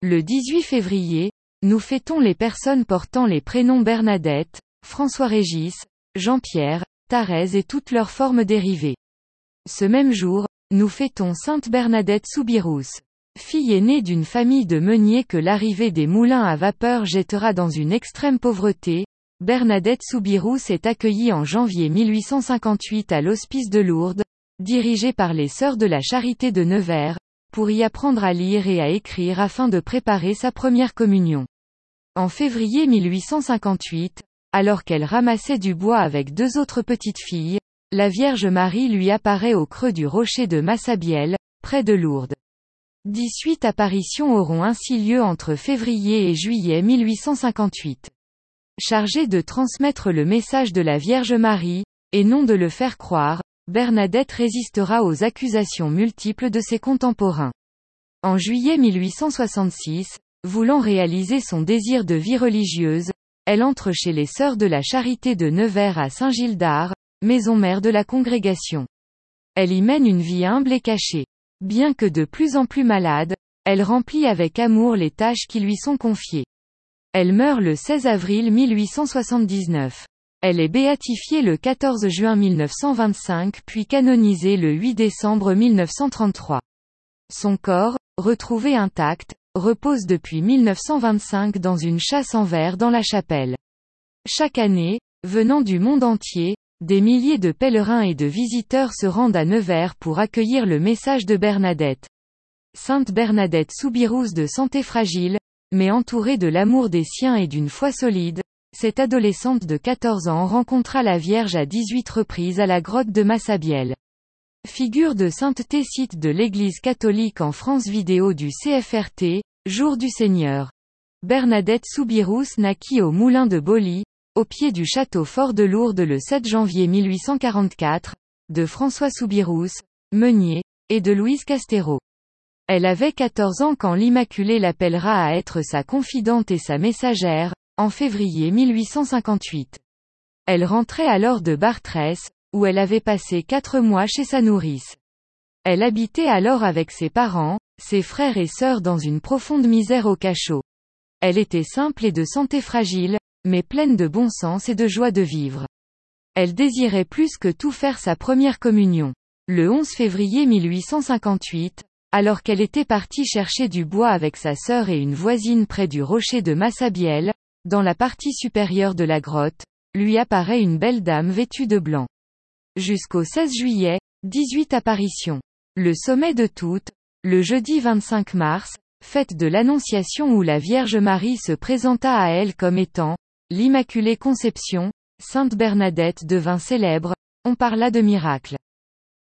Le 18 février, nous fêtons les personnes portant les prénoms Bernadette, François-Régis, Jean-Pierre, Thérèse et toutes leurs formes dérivées. Ce même jour, nous fêtons Sainte Bernadette Soubirous. Fille aînée d'une famille de meuniers que l'arrivée des moulins à vapeur jettera dans une extrême pauvreté, Bernadette Soubirous est accueillie en janvier 1858 à l'hospice de Lourdes, dirigé par les Sœurs de la Charité de Nevers, pour y apprendre à lire et à écrire afin de préparer sa première communion. En février 1858, alors qu'elle ramassait du bois avec deux autres petites filles, la Vierge Marie lui apparaît au creux du rocher de Massabielle, près de Lourdes. 18 apparitions auront ainsi lieu entre février et juillet 1858. Chargée de transmettre le message de la Vierge Marie, et non de le faire croire, Bernadette résistera aux accusations multiples de ses contemporains. En juillet 1866, voulant réaliser son désir de vie religieuse, elle entre chez les Sœurs de la Charité de Nevers à Saint-Gilles-d'Art, maison mère de la congrégation. Elle y mène une vie humble et cachée. Bien que de plus en plus malade, elle remplit avec amour les tâches qui lui sont confiées. Elle meurt le 16 avril 1879. Elle est béatifiée le 14 juin 1925 puis canonisée le 8 décembre 1933. Son corps, retrouvé intact, repose depuis 1925 dans une chasse en verre dans la chapelle. Chaque année, venant du monde entier, des milliers de pèlerins et de visiteurs se rendent à Nevers pour accueillir le message de Bernadette. Sainte Bernadette Soubirous de santé fragile, mais entourée de l'amour des siens et d'une foi solide, cette adolescente de 14 ans rencontra la Vierge à 18 reprises à la grotte de Massabielle. Figure de sainteté site de l'Église catholique en France vidéo du CFRT, Jour du Seigneur. Bernadette Soubirous naquit au moulin de Boly, au pied du château fort de Lourdes le 7 janvier 1844, de François Soubirous, meunier, et de Louise Castero. Elle avait 14 ans quand l'Immaculée l'appellera à être sa confidente et sa messagère, en février 1858. Elle rentrait alors de Bartrès, où elle avait passé quatre mois chez sa nourrice. Elle habitait alors avec ses parents, ses frères et sœurs dans une profonde misère au cachot. Elle était simple et de santé fragile, mais pleine de bon sens et de joie de vivre. Elle désirait plus que tout faire sa première communion. Le 11 février 1858, alors qu'elle était partie chercher du bois avec sa sœur et une voisine près du rocher de Massabielle, dans la partie supérieure de la grotte, lui apparaît une belle dame vêtue de blanc. Jusqu'au 16 juillet, 18 apparitions. Le sommet de toutes, le jeudi 25 mars, fête de l'Annonciation où la Vierge Marie se présenta à elle comme étant, l'Immaculée Conception, Sainte Bernadette devint célèbre, on parla de miracle.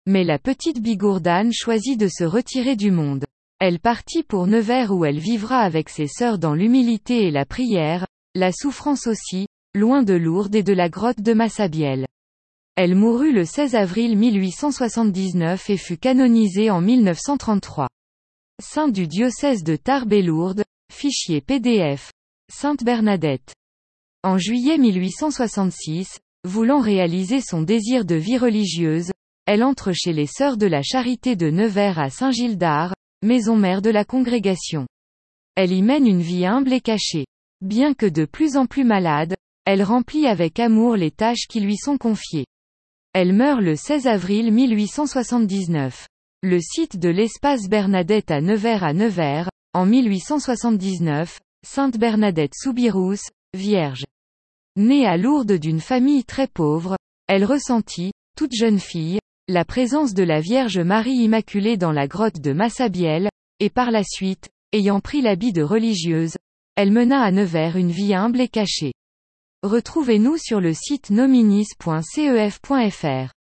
Mais la petite Bigourdane choisit de se retirer du monde. Elle partit pour Nevers où elle vivra avec ses sœurs dans l'humilité et la prière, la souffrance aussi, loin de Lourdes et de la grotte de Massabielle. Elle mourut le 16 avril 1879 et fut canonisée en 1933. Saint du diocèse de Tarbes et Lourdes, fichier PDF. Sainte Bernadette. En juillet 1866, voulant réaliser son désir de vie religieuse, elle entre chez les Sœurs de la Charité de Nevers à Saint-Gilles-d'Art, maison mère de la congrégation. Elle y mène une vie humble et cachée. Bien que de plus en plus malade, elle remplit avec amour les tâches qui lui sont confiées. Elle meurt le 16 avril 1879. Le site de l'espace Bernadette à Nevers à Nevers, en 1879, Sainte Bernadette Soubirous, Vierge. Née à Lourdes d'une famille très pauvre, elle ressentit, toute jeune fille, la présence de la Vierge Marie Immaculée dans la grotte de Massabielle, et par la suite, ayant pris l'habit de religieuse, elle mena à Nevers une vie humble et cachée. Retrouvez-nous sur le site nominis.cef.fr.